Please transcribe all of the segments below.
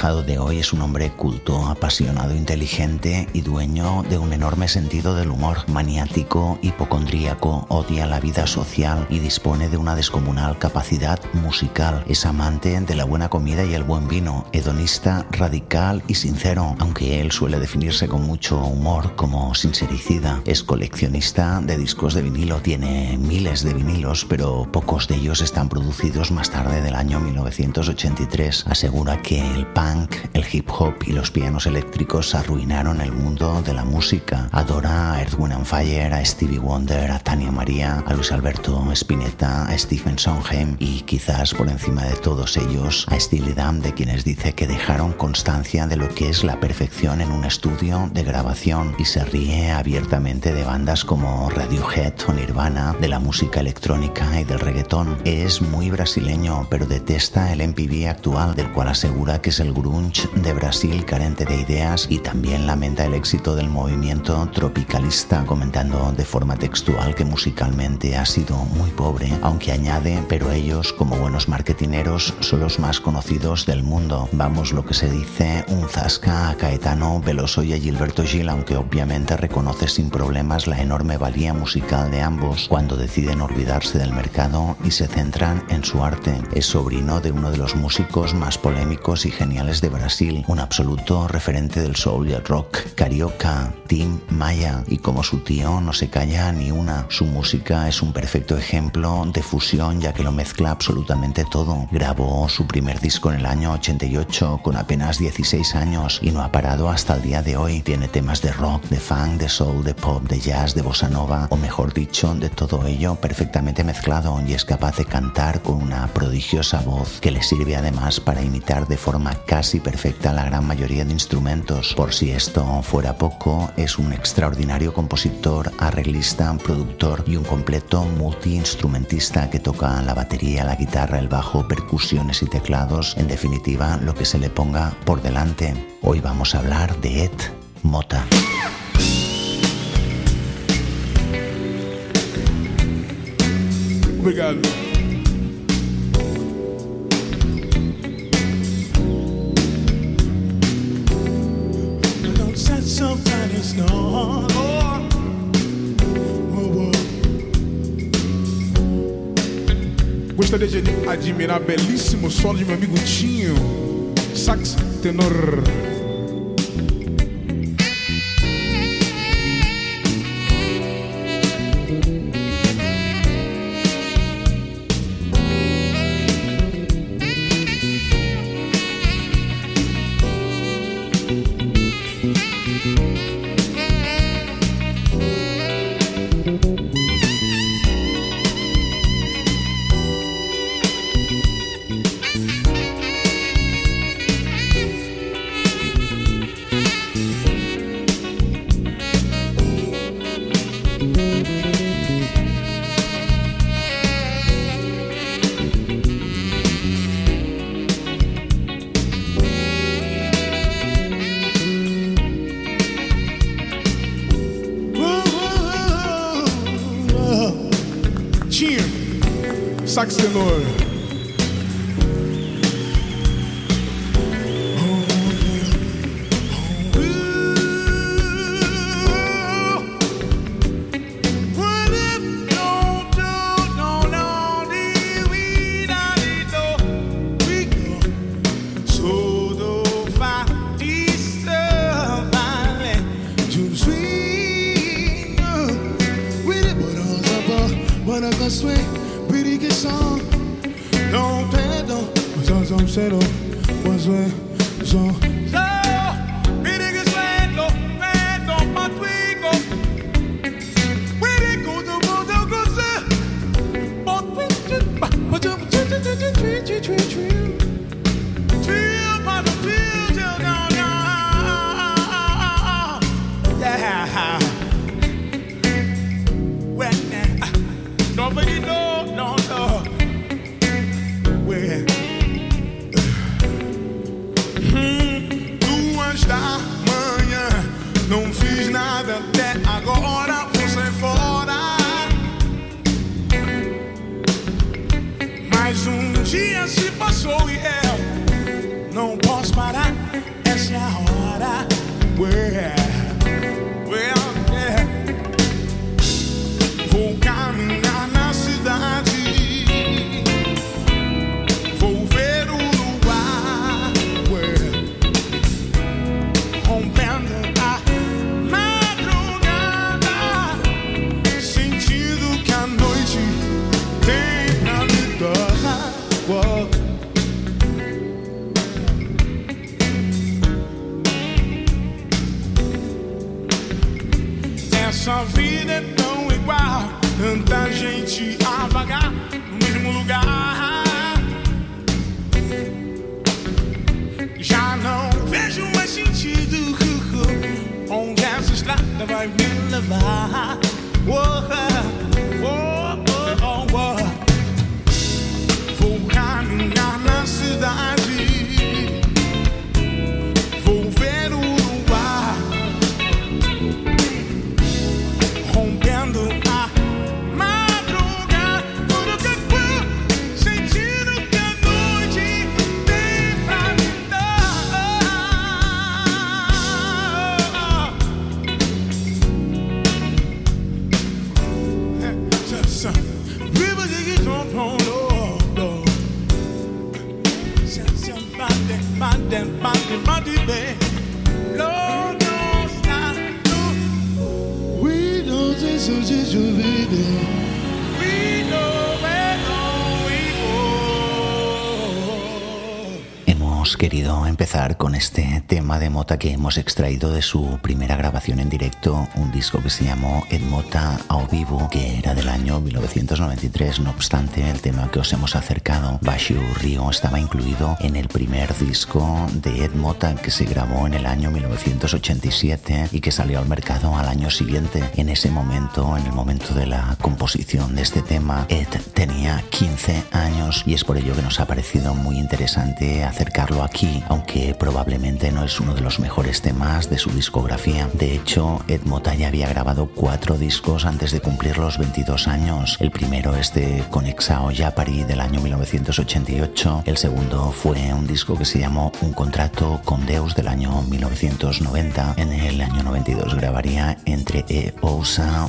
de hoy es un hombre culto, apasionado, inteligente y dueño de un enorme sentido del humor, maniático, hipocondríaco, odia la vida social y dispone de una descomunal capacidad musical. Es amante de la buena comida y el buen vino, hedonista, radical y sincero, aunque él suele definirse con mucho humor como sincericida. Es coleccionista de discos de vinilo, tiene miles de vinilos, pero pocos de ellos están producidos más tarde del año 1983. Asegura que el punk el hip hop y los pianos eléctricos arruinaron el mundo de la música. Adora a Earth, Wind Fire, a Stevie Wonder, a Tania María, a Luis Alberto Spinetta, a Stephen Sondheim y quizás por encima de todos ellos a Steely Dan, de quienes dice que dejaron constancia de lo que es la perfección en un estudio de grabación y se ríe abiertamente de bandas como Radiohead o Nirvana, de la música electrónica y del reggaetón. Es muy brasileño, pero detesta el MPV actual, del cual asegura que es el de Brasil carente de ideas y también lamenta el éxito del movimiento tropicalista, comentando de forma textual que musicalmente ha sido muy pobre, aunque añade, pero ellos, como buenos marketineros, son los más conocidos del mundo. Vamos, lo que se dice, un zasca a Caetano Veloso y a Gilberto Gil, aunque obviamente reconoce sin problemas la enorme valía musical de ambos cuando deciden olvidarse del mercado y se centran en su arte. Es sobrino de uno de los músicos más polémicos y geniales de Brasil, un absoluto referente del soul y el rock, carioca, Tim Maya, y como su tío no se calla ni una. Su música es un perfecto ejemplo de fusión ya que lo mezcla absolutamente todo. Grabó su primer disco en el año 88 con apenas 16 años y no ha parado hasta el día de hoy. Tiene temas de rock, de funk, de soul, de pop, de jazz, de bossa nova, o mejor dicho, de todo ello perfectamente mezclado y es capaz de cantar con una prodigiosa voz que le sirve además para imitar de forma casi perfecta la gran mayoría de instrumentos. Por si esto fuera poco, es un extraordinario compositor, arreglista, productor y un completo multiinstrumentista que toca la batería, la guitarra, el bajo, percusiones y teclados, en definitiva lo que se le ponga por delante. Hoy vamos a hablar de Ed Mota. Gostaria de admirar belíssimo solo de meu amigo Tinho, sax tenor. Senhor. 吗？我还。Sax tenor. que hemos extraído de su primera grabación en directo, un disco que se llamó Edmota ao vivo, que era del año 1993. No obstante, el tema que os hemos acercado, Bashu Rio, estaba incluido en el primer disco de Ed Mota que se grabó en el año 1987 y que salió al mercado al año siguiente. En ese momento, en el momento de la composición de este tema, Ed tenía 15 años y es por ello que nos ha parecido muy interesante acercarlo aunque probablemente no es uno de los mejores temas de su discografía. De hecho, Ed Mota ya había grabado cuatro discos antes de cumplir los 22 años. El primero es de Conexao Yapari del año 1988. El segundo fue un disco que se llamó Un contrato con Deus del año 1990. En el año 92 grabaría Entre e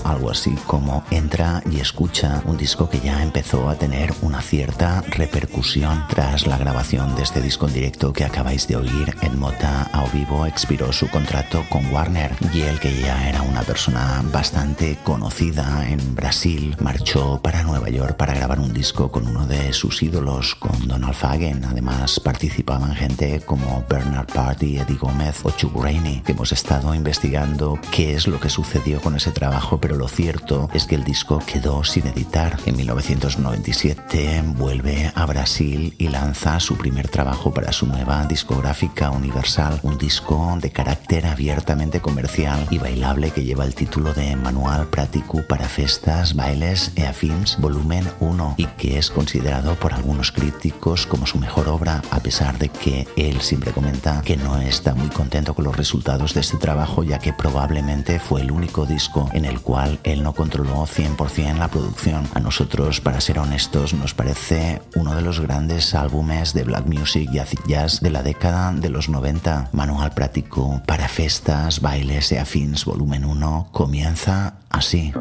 algo así como Entra y Escucha, un disco que ya empezó a tener una cierta repercusión tras la grabación de este disco en directo que acabáis de oír en Mota a vivo expiró su contrato con Warner y el que ya era una persona bastante conocida en Brasil marchó para Nueva York para grabar un disco con uno de sus ídolos, con Donald Fagen. Además participaban gente como Bernard Party, Eddie Gómez o Chuck Rainey, que hemos estado investigando qué es lo que sucedió con ese trabajo, pero lo cierto es que el disco quedó sin editar. En 1997 vuelve a Brasil y lanza su primer trabajo para su nueva discográfica Universal, un disco de carácter abiertamente comercial y bailable que lleva el título de Manual Práctico para Festas, Bailes e Afins Volumen 1 y que es considerado por algunos críticos como su mejor obra, a pesar de que él siempre comenta que no está muy contento con los resultados de este trabajo, ya que probablemente fue el único disco en el cual él no controló 100% la producción. A nosotros, para ser honestos, nos parece uno de los grandes álbumes de black music y acid jazz de la década de los 90. Manual práctico para festas, bailes e afins, volumen 1, comienza así.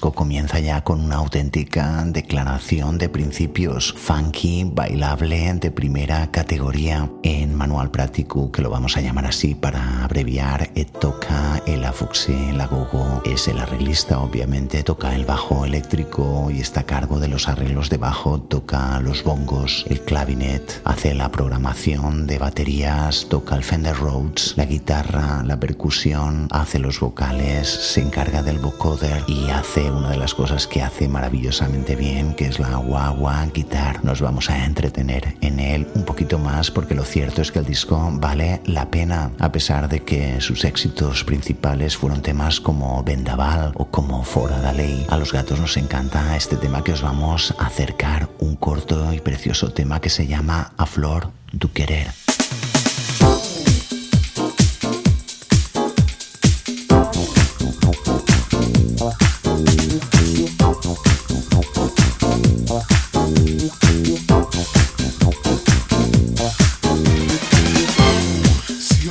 Comienza ya con una auténtica declaración de principios funky, bailable, de primera categoría en manual práctico, que lo vamos a llamar así para abreviar, et toca el afuxe, la gogo, es el arreglista obviamente, toca el bajo eléctrico y está a cargo de los arreglos de bajo, toca los bongos, el clavinet, hace la programación de baterías, toca el Fender Rhodes, la guitarra, la percusión, hace los vocales, se encarga del vocoder y hace una de las cosas que hace maravillosamente bien, que es la guagua guitar. Nos vamos a entretener en él un poquito más porque lo cierto es que el disco vale la pena, a pesar de que sus éxitos principales fueron temas como Vendaval o como Fora da Ley. A los gatos nos encanta este tema que os vamos a acercar, un corto y precioso tema que se llama A Flor du Querer.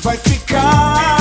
vai ficar.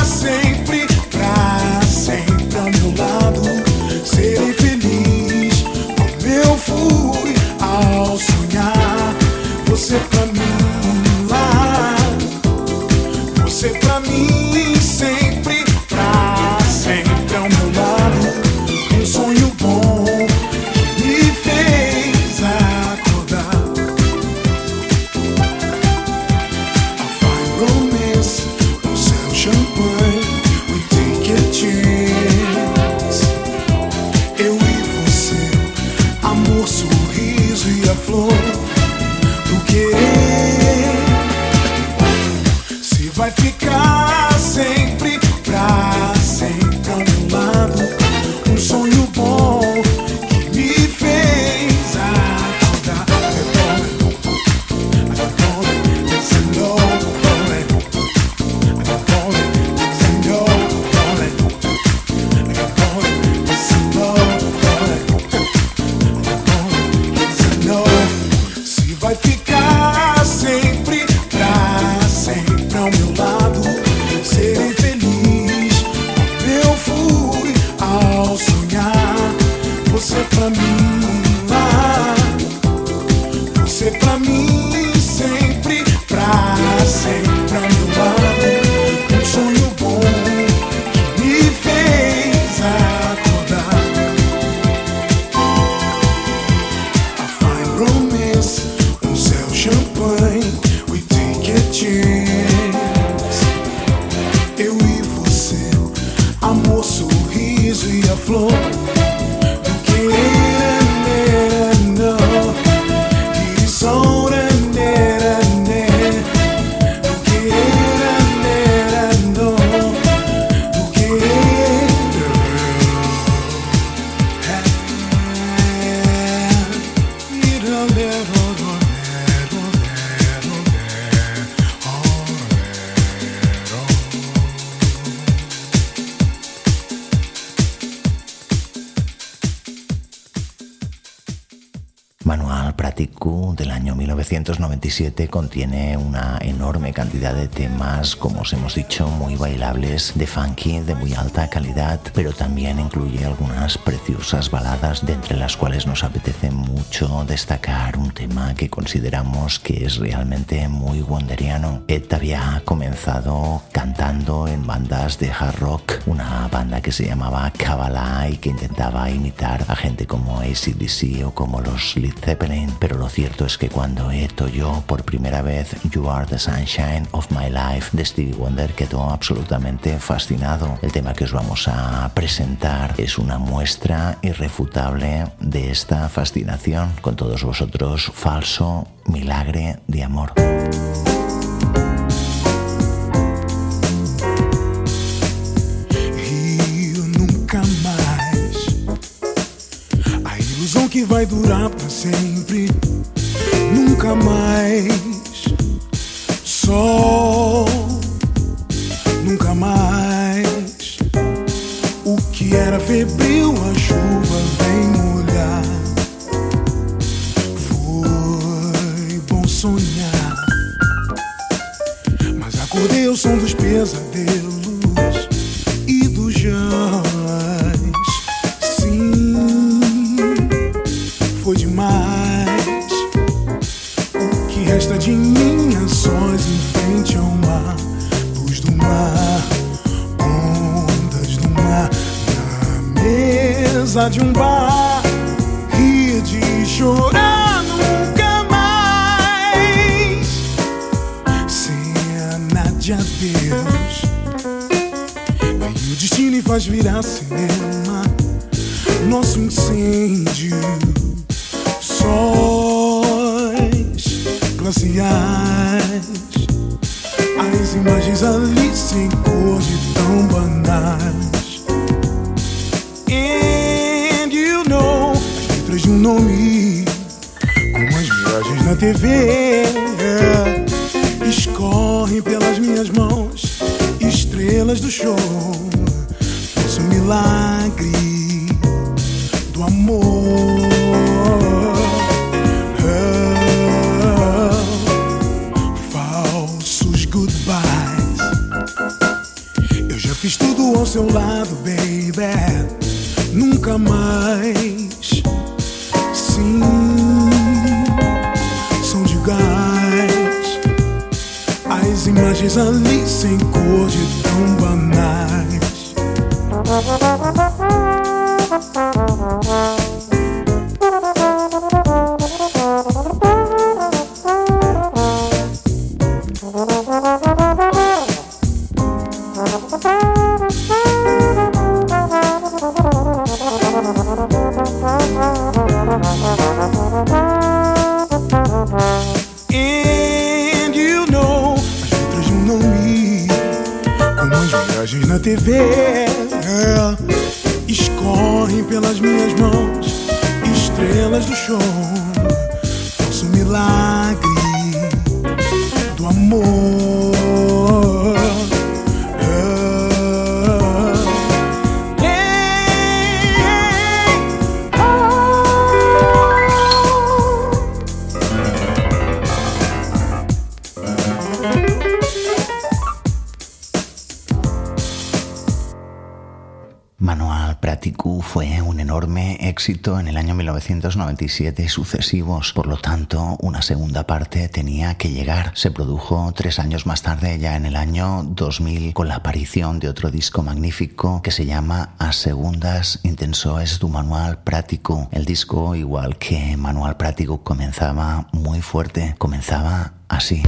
Contiene una enorme cantidad de temas, como os hemos dicho, muy bailables, de funky, de muy alta calidad, pero también incluye algunas preciosas baladas, de entre las cuales nos apetece mucho destacar un tema que consideramos que es realmente muy wonderiano. Ed había comenzado cantando en bandas de hard rock, una banda que se llamaba Kabbalah y que intentaba imitar a gente como ACDC o como los Led Zeppelin, pero lo cierto es que cuando Ed oyó por primera vez You Are the Sunshine of My Life de Stevie Wonder quedó absolutamente fascinado. El tema que os vamos a presentar es una muestra irrefutable de esta fascinación con todos vosotros, falso milagre de amor. que vai durar para sempre. Nunca mais sol, nunca mais. O que era febril, a mim? sós em frente ao mar, luz do mar, ondas do mar, na mesa de um bar, rir de chorar nunca mais, cena de adeus, vem o destino e faz virar cinema, nosso incêndio, sol glaciais. As imagens ali sem cor de tão banais. And you know, as letras de um nome, como as miragens na TV, escorrem pelas minhas mãos, estrelas do show. Fosse um milagre do amor. Seu lado, baby. Nunca mais. Sim, são de gás. As imagens ali sem cor de tão banais. Éxito en el año 1997 y sucesivos, por lo tanto una segunda parte tenía que llegar. Se produjo tres años más tarde, ya en el año 2000, con la aparición de otro disco magnífico que se llama A Segundas Intensoes du Manual Prático. El disco, igual que Manual Prático, comenzaba muy fuerte, comenzaba así.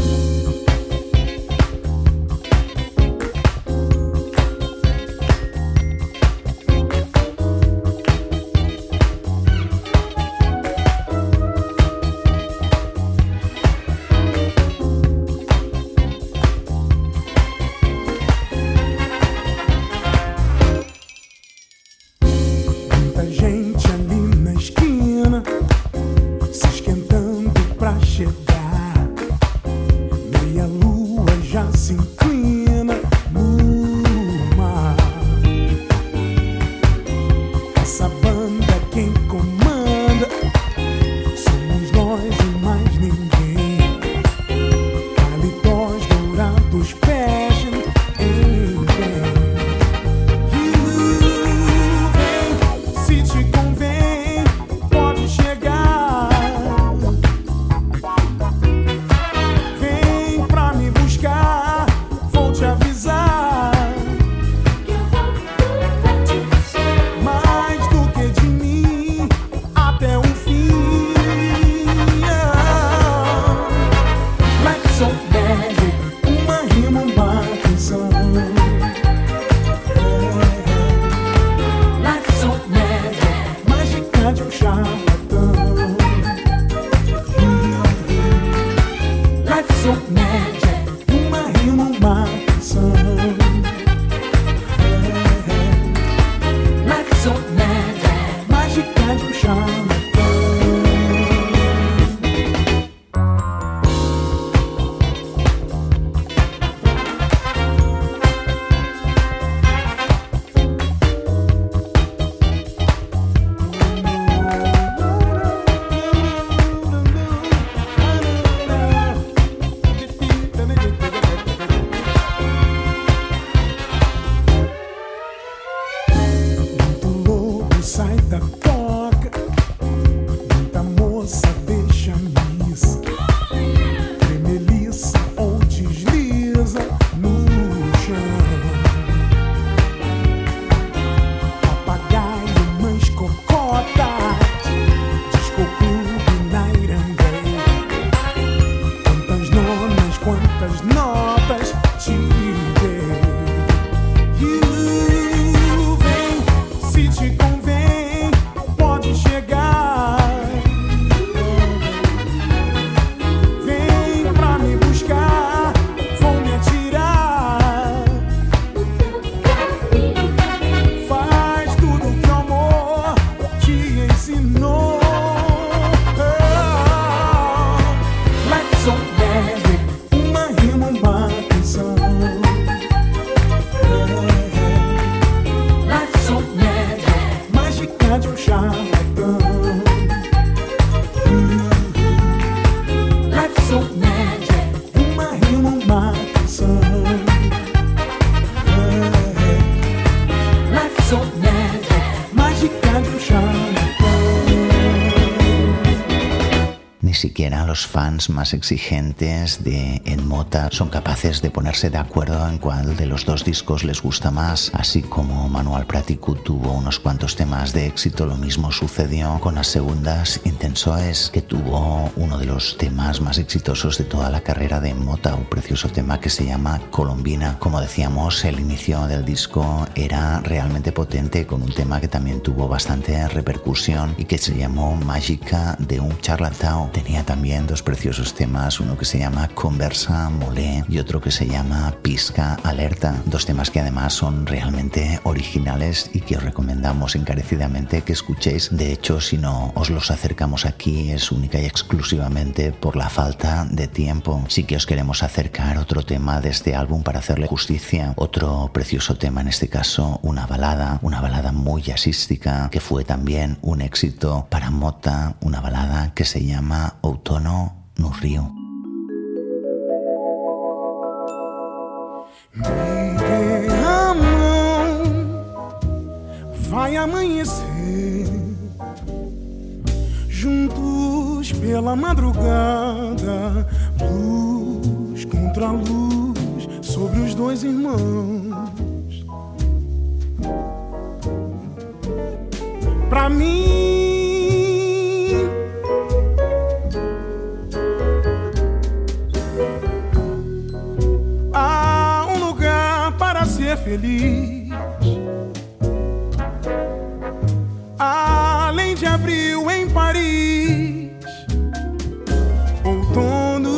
Fans más exigentes de Enmota son capaces de ponerse de acuerdo en cuál de los dos discos les gusta más, así como Manual Prático tuvo unos cuantos temas de éxito, lo mismo sucedió con las segundas Intensoes, que tuvo uno de los temas más exitosos de toda la carrera de Enmota, un precioso tema que se llama Colombina. Como decíamos, el inicio del disco era realmente potente con un tema que también tuvo bastante repercusión y que se llamó Mágica de un charlatán. Tenía también dos preciosos temas, uno que se llama Conversa Molé y otro que se llama Pisca Alerta, dos temas que además son realmente originales y que os recomendamos encarecidamente que escuchéis. De hecho, si no os los acercamos aquí es única y exclusivamente por la falta de tiempo. Sí que os queremos acercar otro tema de este álbum para hacerle justicia, otro precioso tema en este caso, una balada, una balada muy jazzística que fue también un éxito para Mota, una balada que se llama Outono no Río. Me a mão, vai amanhecer. Juntos pela madrugada, luz contra luz sobre os dois irmãos. Pra mim, ser feliz. Além de abril em Paris, outono,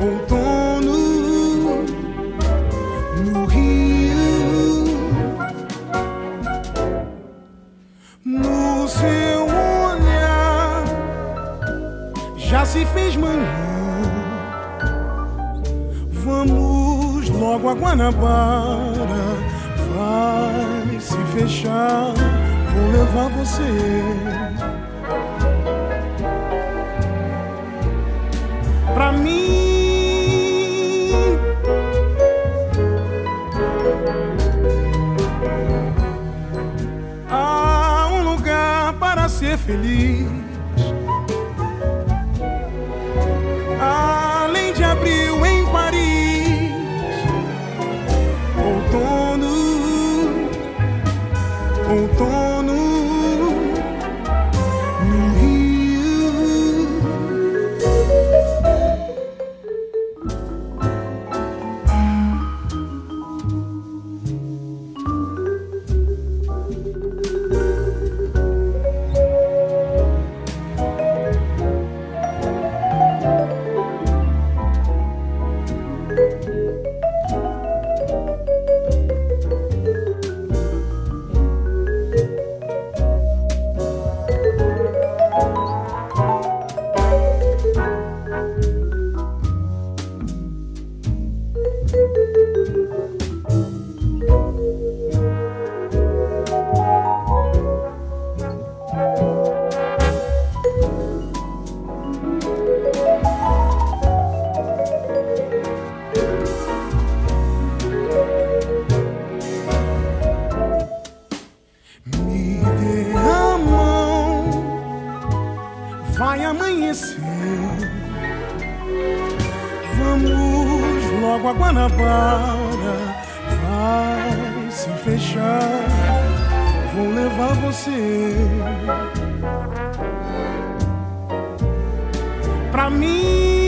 outono no Rio. No seu olhar já se fez manhã. Guanabara. Vai se fechar, vou levar você. Pra mim. Há um lugar para ser feliz. Vamos logo a Guanabara, vai se fechar. Vou levar você pra mim.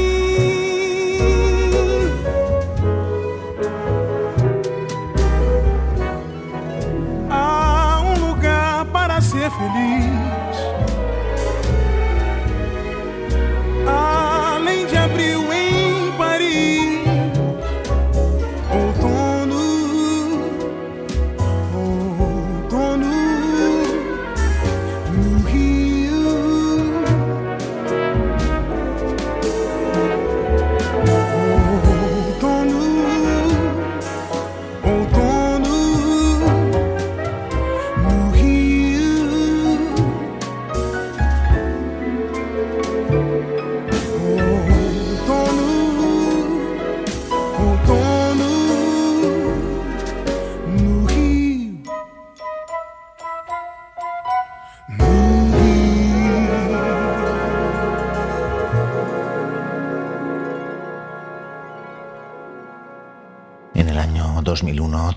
Feliz.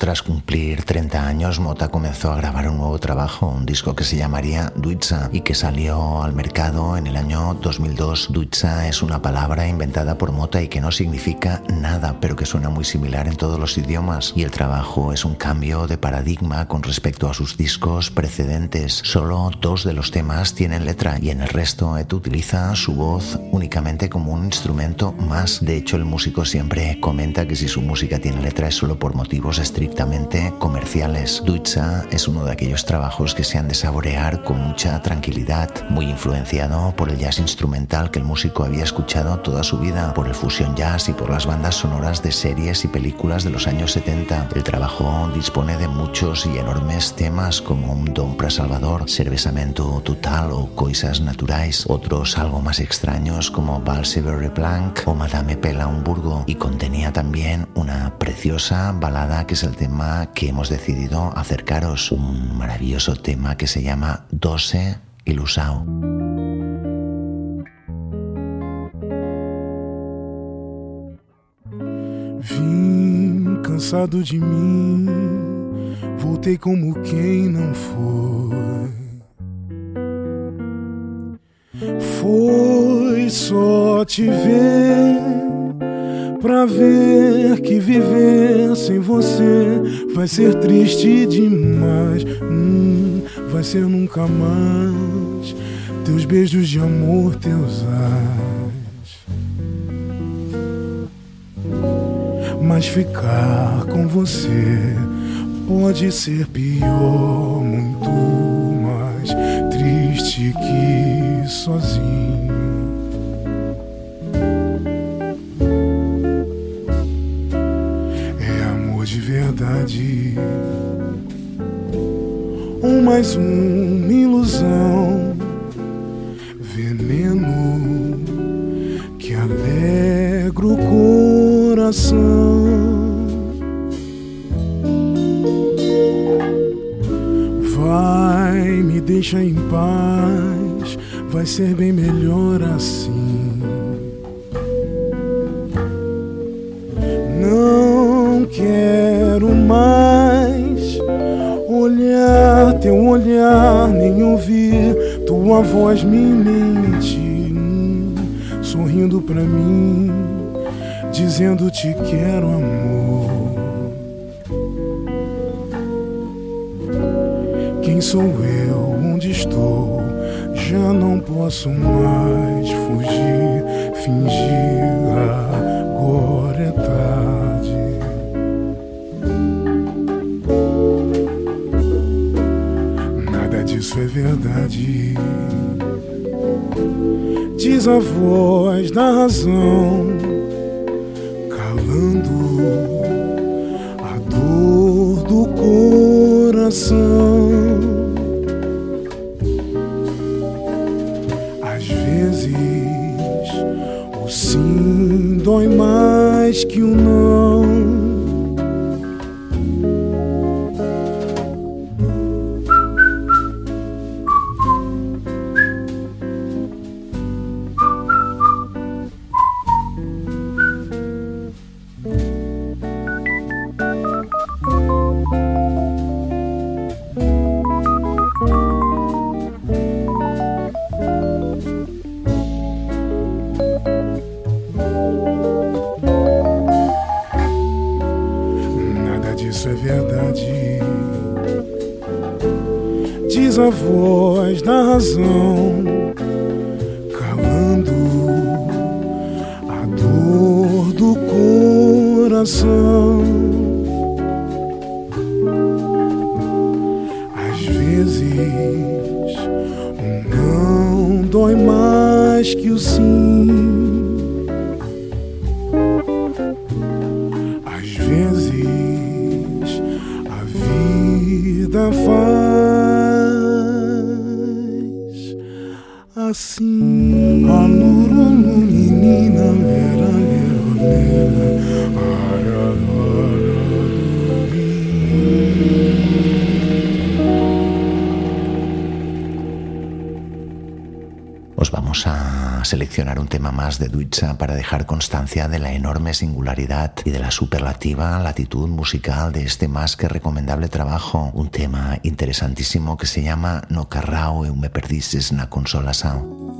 Tras cumplir 30 años, Mota comenzó a grabar un nuevo trabajo, un disco que se llamaría Duitza y que salió al mercado en el año 2002. Duitza es una palabra inventada por Mota y que no significa nada, pero que suena muy similar en todos los idiomas. Y el trabajo es un cambio de paradigma con respecto a sus discos precedentes. Solo dos de los temas tienen letra y en el resto Ed utiliza su voz únicamente como un instrumento más. De hecho, el músico siempre comenta que si su música tiene letra es solo por motivos estrictamente comerciales. Ducha es uno de aquellos trabajos que se han de saborear con mucha tranquilidad, muy influenciado por el jazz instrumental que el músico había escuchado toda su vida, por el fusion jazz y por las bandas sonoras de series y películas de los años 70. El trabajo dispone de muchos y enormes temas como un Don para Salvador, Cervesamento Total o Coisas Naturais, otros algo más extraños como Valsever Blanc o Madame Pela Hamburgo y contenía también una preciosa balada que es el tema que hemos decidido acercaros, un maravilloso tema que se llama Dose Ilusao. Vim cansado de mim, voltei como quem não foi. Foi só te ver pra ver que viver sem você vai ser triste demais. Hum, vai ser nunca mais. Teus beijos de amor, teus ais. Mas ficar com você pode ser pior, muito mais triste que sozinho. Verdade. Um mais uma ilusão, veneno que alegra o coração. Vai, me deixa em paz, vai ser bem melhor assim. Não quero mais olhar teu olhar, nem ouvir tua voz me mente, sorrindo pra mim, dizendo te quero amor. Quem sou eu? Onde estou? Já não posso mais fugir, fingir agora verdade. Diz a voz da razão, calando a dor do coração. Às vezes o sim dói mais que o não. Vida faz assim. Seleccionar un tema más de Duitza para dejar constancia de la enorme singularidad y de la superlativa latitud musical de este más que recomendable trabajo, un tema interesantísimo que se llama No carrao eu me perdices na consolação.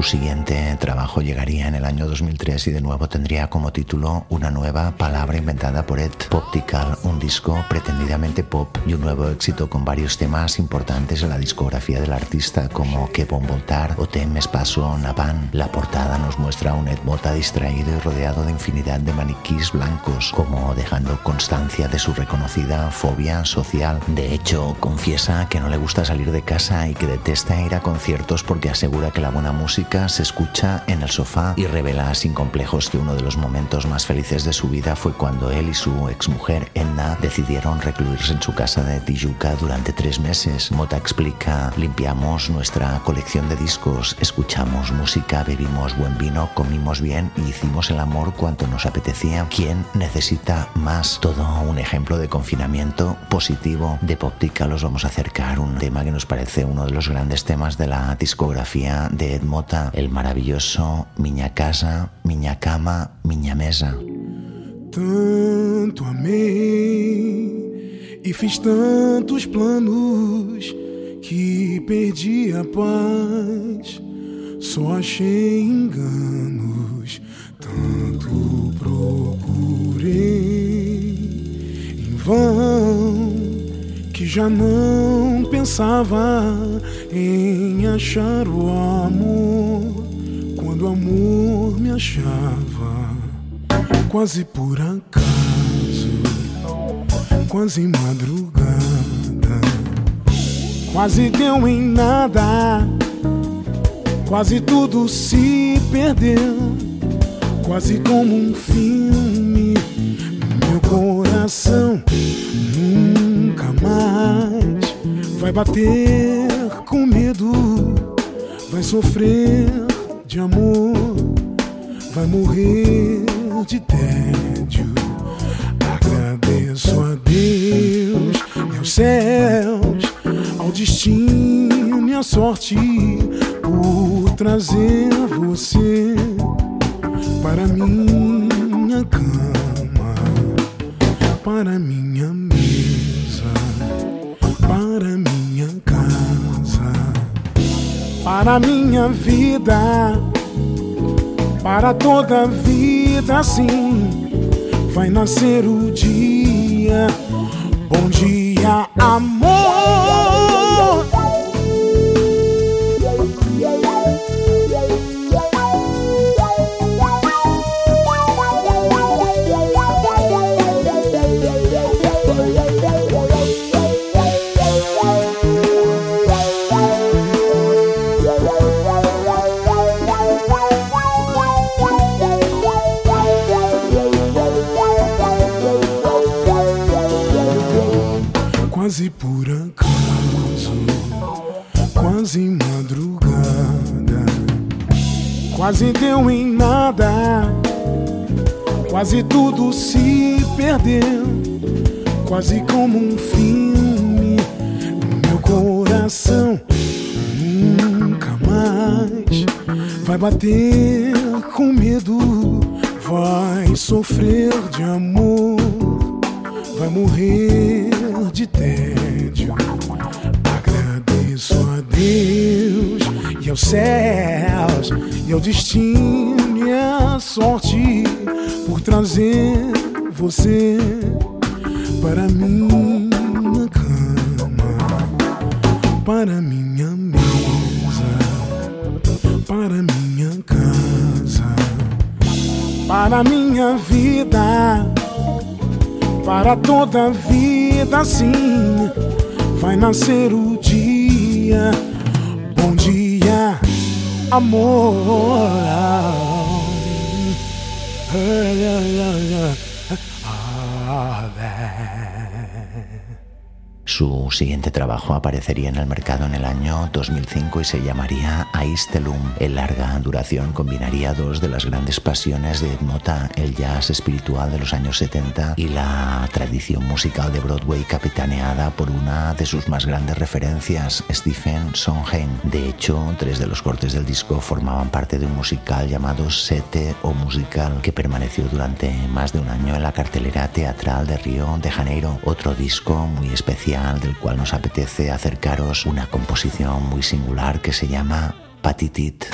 Su siguiente trabajo llegaría en el año 2003 y de nuevo tendría como título una nueva palabra inventada por Ed Poptical, un disco pretendidamente pop y un nuevo éxito con varios temas importantes en la discografía del artista como Que Bon Voltar o Temes Paso Napan. La portada nos muestra a un Ed Mota distraído y rodeado de infinidad de maniquís blancos, como dejando constancia de su reconocida fobia social. De hecho, confiesa que no le gusta salir de casa y que detesta ir a conciertos porque asegura que la buena música se escucha en el sofá y revela sin complejos que uno de los momentos más felices de su vida fue cuando él y su exmujer Edna decidieron recluirse en su casa de Tijuca durante tres meses. Mota explica, limpiamos nuestra colección de discos, escuchamos música, bebimos buen vino, comimos bien y hicimos el amor cuanto nos apetecía. ¿Quién necesita más? Todo un ejemplo de confinamiento positivo de Poptica. Los vamos a acercar un tema que nos parece uno de los grandes temas de la discografía de Ed Mota el maravilloso Miña Casa, Miña Cama, Miña Mesa. Tanto amei e fiz tantos planos que perdi a paz. Só achei enganos, tanto procurei em vão que já não pensava em achar o amor quando o amor me achava quase por acaso, quase madrugada, quase deu em nada, quase tudo se perdeu, quase como um filme, meu coração nunca mais vai bater com medo, vai sofrer de amor, vai morrer de tédio. Agradeço a Deus e aos céus, ao destino e à sorte por trazer você para minha cama, para minha mesa para minha vida, para toda vida, sim, vai nascer o dia. Bom dia, amor. Quase deu em nada, quase tudo se perdeu, quase como um filme, meu coração nunca mais vai bater com medo, vai sofrer de amor, vai morrer de tédio. Aos céus ao destino à sorte por trazer você para minha cama, para minha mesa, para minha casa, para minha vida para toda a vida assim vai nascer o dia. Bom dia, amor. Su siguiente trabajo aparecería en el mercado en el año 2005 y se llamaría Aistelum. En larga duración combinaría dos de las grandes pasiones de Edmota, el jazz espiritual de los años 70 y la tradición musical de Broadway capitaneada por una de sus más grandes referencias, Stephen Sondheim. De hecho, tres de los cortes del disco formaban parte de un musical llamado Sete o Musical que permaneció durante más de un año en la cartelera teatral de Río de Janeiro. Otro disco muy especial del cual nos apetece acercaros una composición muy singular que se llama Patitit.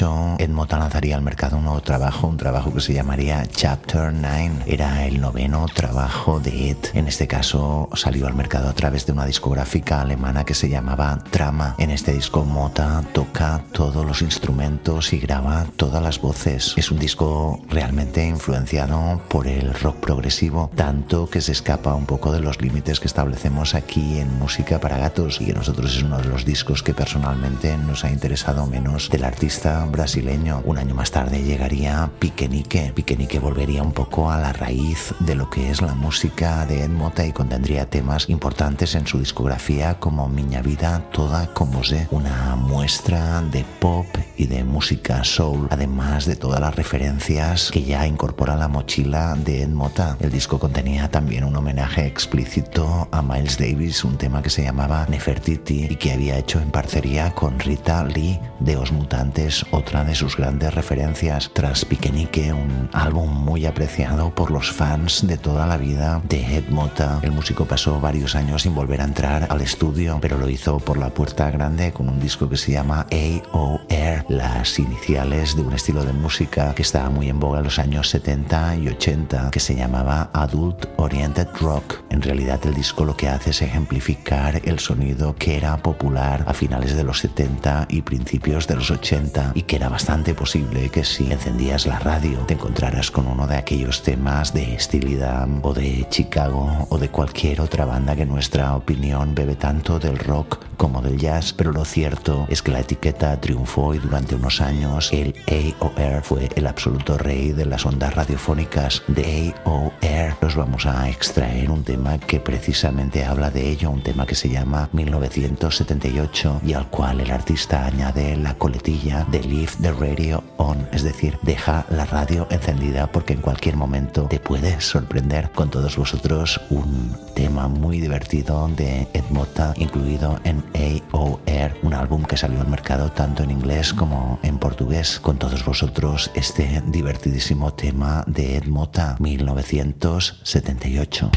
2008, Ed Mota lanzaría al mercado un nuevo trabajo, un trabajo que se llamaría Chapter 9. Era el noveno trabajo de Ed. En este caso salió al mercado a través de una discográfica alemana que se llamaba Trama. En este disco Mota toca todos los instrumentos y graba todas las voces. Es un disco realmente influenciado por el rock progresivo, tanto que se escapa un poco de los límites que establecemos aquí en Música para Gatos y que nosotros es uno de los discos que personalmente nos ha interesado menos del artista brasileño. Un año más tarde llegaría Piquenique. Piquenique volvería un poco a la raíz de lo que es la música de Ed Mota y contendría temas importantes en su discografía como Miña Vida Toda como sé, una muestra de pop y de música soul, además de todas las referencias que ya incorpora la mochila de Ed Mota. El disco contenía también un homenaje explícito a Miles Davis, un tema que se llamaba Nefertiti y que había hecho en parcería con Rita Lee de Os Mutantes, otra de sus grandes referencias. Tras Piquenique, un álbum muy apreciado por los fans de toda la vida de Ed Mota. El músico pasó varios años sin volver a entrar al estudio, pero lo hizo por la puerta grande con un disco que se llama AOR, las iniciales de un estilo de música que estaba muy en boga en los años 70 y 80, que se llamaba Adult Oriented Rock. En realidad el disco lo que hace es ejemplificar el sonido que era popular a finales de los 70 y principios de los 80 y que era bastante posible que si encendías la radio te encontraras con uno de aquellos temas de estilidad o de Chicago o de cualquier otra banda que en nuestra opinión bebe tanto del rock como del jazz, pero lo cierto es que la etiqueta triunfó y durante unos años el AOR fue el absoluto rey de las ondas radiofónicas de AOR. Nos vamos a extraer un tema que precisamente habla de ello, un tema que se llama 1978 y al cual el artista añade la coletilla de Leave the Radio On, es decir, deja la radio encendida porque en cualquier momento te puede sorprender con todos vosotros un tema muy divertido de Ed Mota incluido en AOR, un álbum que salió al mercado tanto en inglés como en portugués. Con todos vosotros este divertidísimo tema de Ed Mota 1978.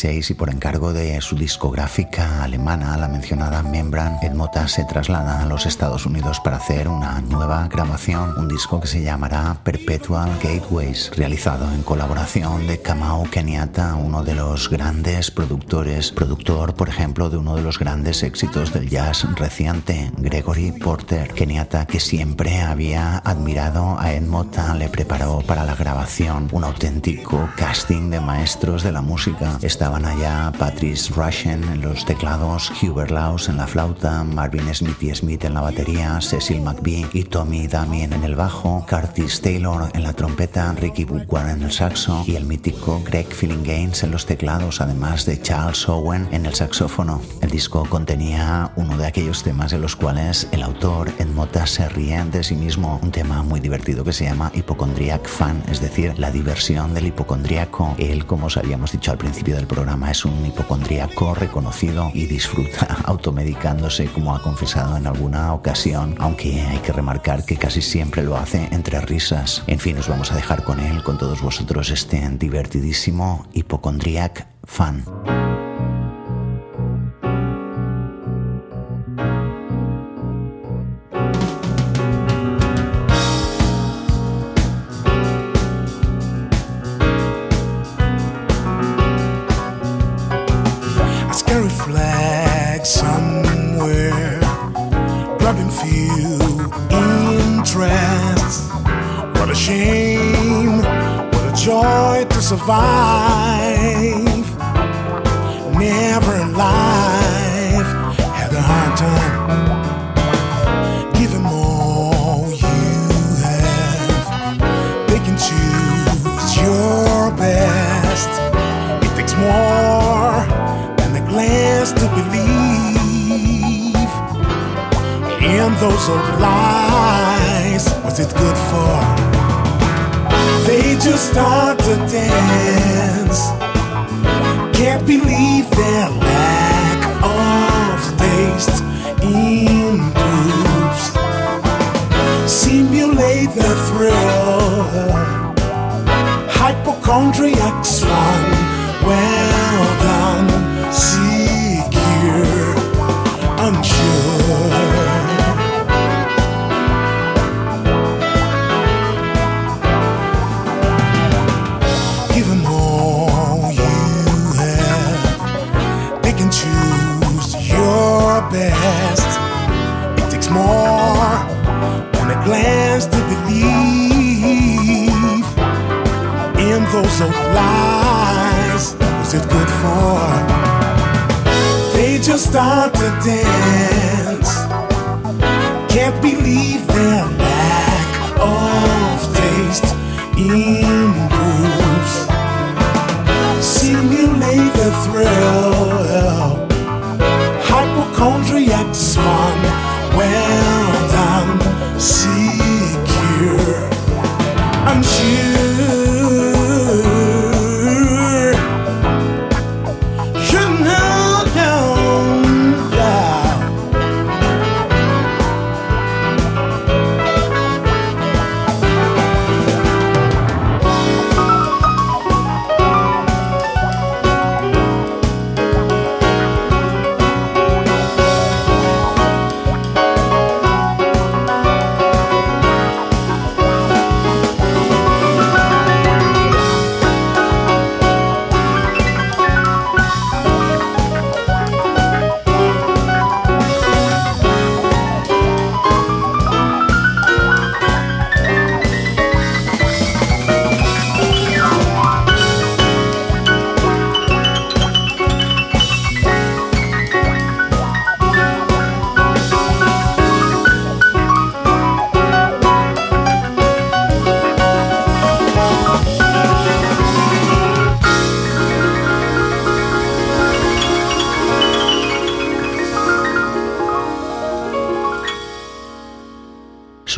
2016 y por encargo de su discográfica alemana, la mencionada Membran, Edmota se traslada a los Estados Unidos para hacer una nueva grabación, un disco que se llamará Perpetual Gateways, realizado en colaboración de Kamau Kenyatta, uno de los grandes productores, productor por ejemplo de uno de los grandes éxitos del jazz reciente, Gregory Porter. Kenyatta que siempre había admirado a Edmota le preparó para la grabación un auténtico casting de maestros de la música. Estaban allá Patrice Rushen en los teclados, Hubert Laus en la flauta, Marvin Smithy Smith en la batería, Cecil McBee y Tommy Damien en el bajo, Curtis Taylor en la trompeta, Ricky Bookwar en el saxo y el mítico Greg Gaines en los teclados, además de Charles Owen en el saxófono. El disco contenía uno de aquellos temas de los cuales el autor en Mota se ríe de sí mismo, un tema muy divertido que se llama Hypochondriac Fan, es decir, la diversión del hipocondríaco. Él, como os habíamos dicho al principio del programa, es un hipocondríaco reconocido y disfruta automedicándose, como ha confesado en alguna ocasión, aunque hay que remarcar que casi siempre lo hace entre risas. En fin, os vamos a dejar con él, con todos vosotros, este divertidísimo hipocondriac fan.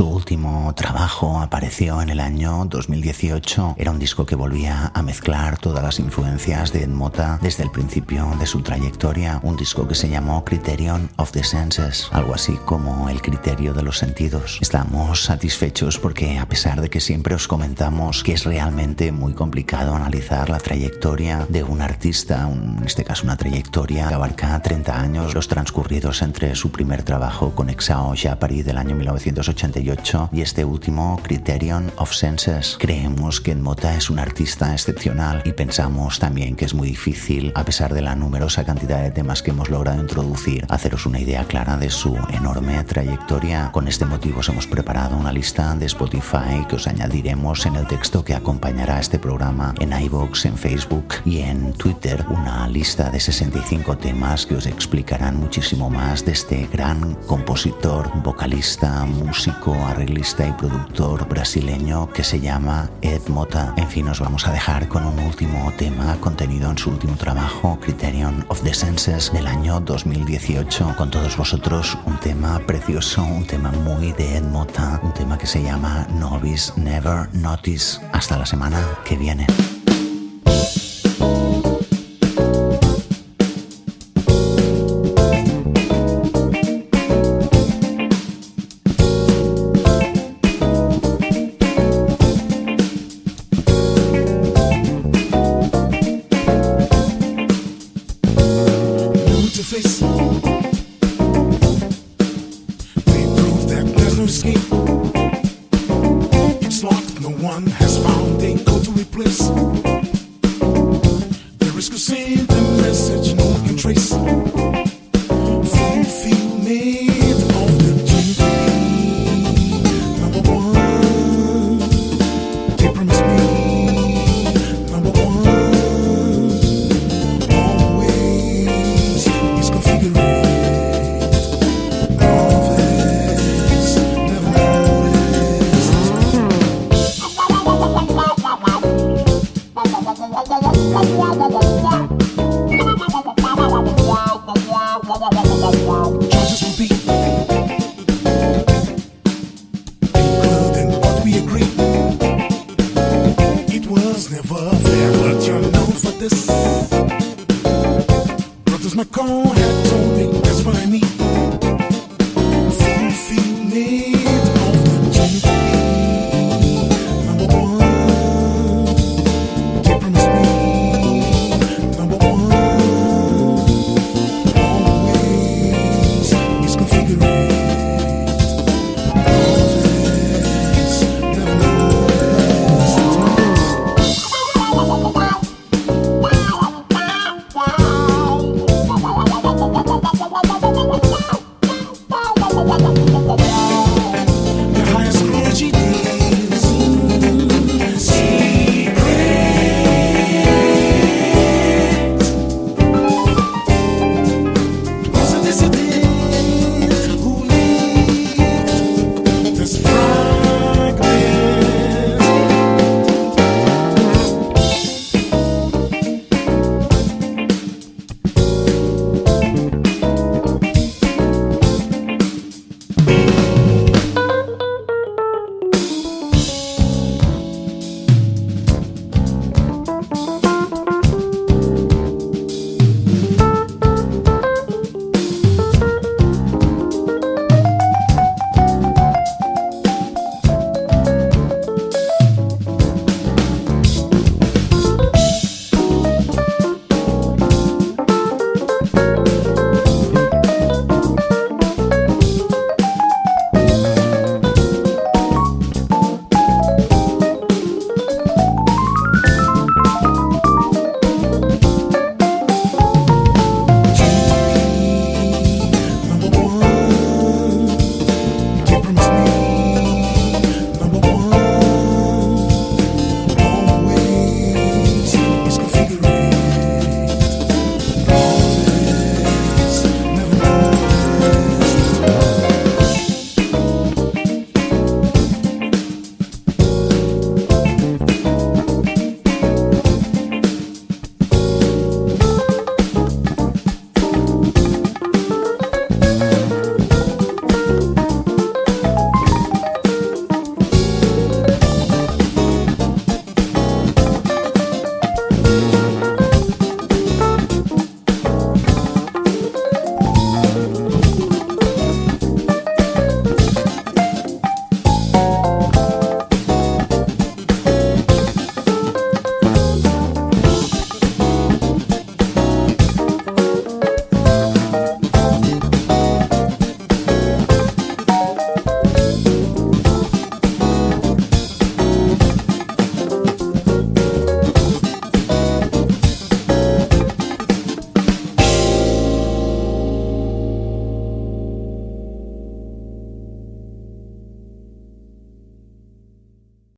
Último trabajo apareció en el año 2018. Era un disco que volvía a mezclar todas las influencias de Ed Mota desde el principio de su trayectoria. Un disco que se llamó Criterion of the Senses, algo así como el criterio de los sentidos. Estamos satisfechos porque a pesar de que siempre os comentamos que es realmente muy complicado analizar la trayectoria de un artista, en este caso una trayectoria que abarca 30 años, los transcurridos entre su primer trabajo con Exao Japari del año 1988 y este último Criterion of Senses. Creemos que Mota es un artista excepcional y pensamos también que es muy difícil, a pesar de la numerosa cantidad de temas que hemos logrado introducir, haceros una idea clara de su enorme trayectoria. Con este motivo os hemos preparado una lista de Spotify que os añadiremos en el texto que acompañará este programa en iVoox, en Facebook y en Twitter, una lista de 65 temas que os explicarán muchísimo más de este gran compositor, vocalista, músico, arreglista y productor brasileño que se llama Ed Mota. En fin, nos vamos a dejar con un último tema contenido en su último trabajo, Criterion of the Senses, del año 2018. Con todos vosotros, un tema precioso, un tema muy de Ed Mota, un tema que se llama Novice Never Notice. Hasta la semana que viene.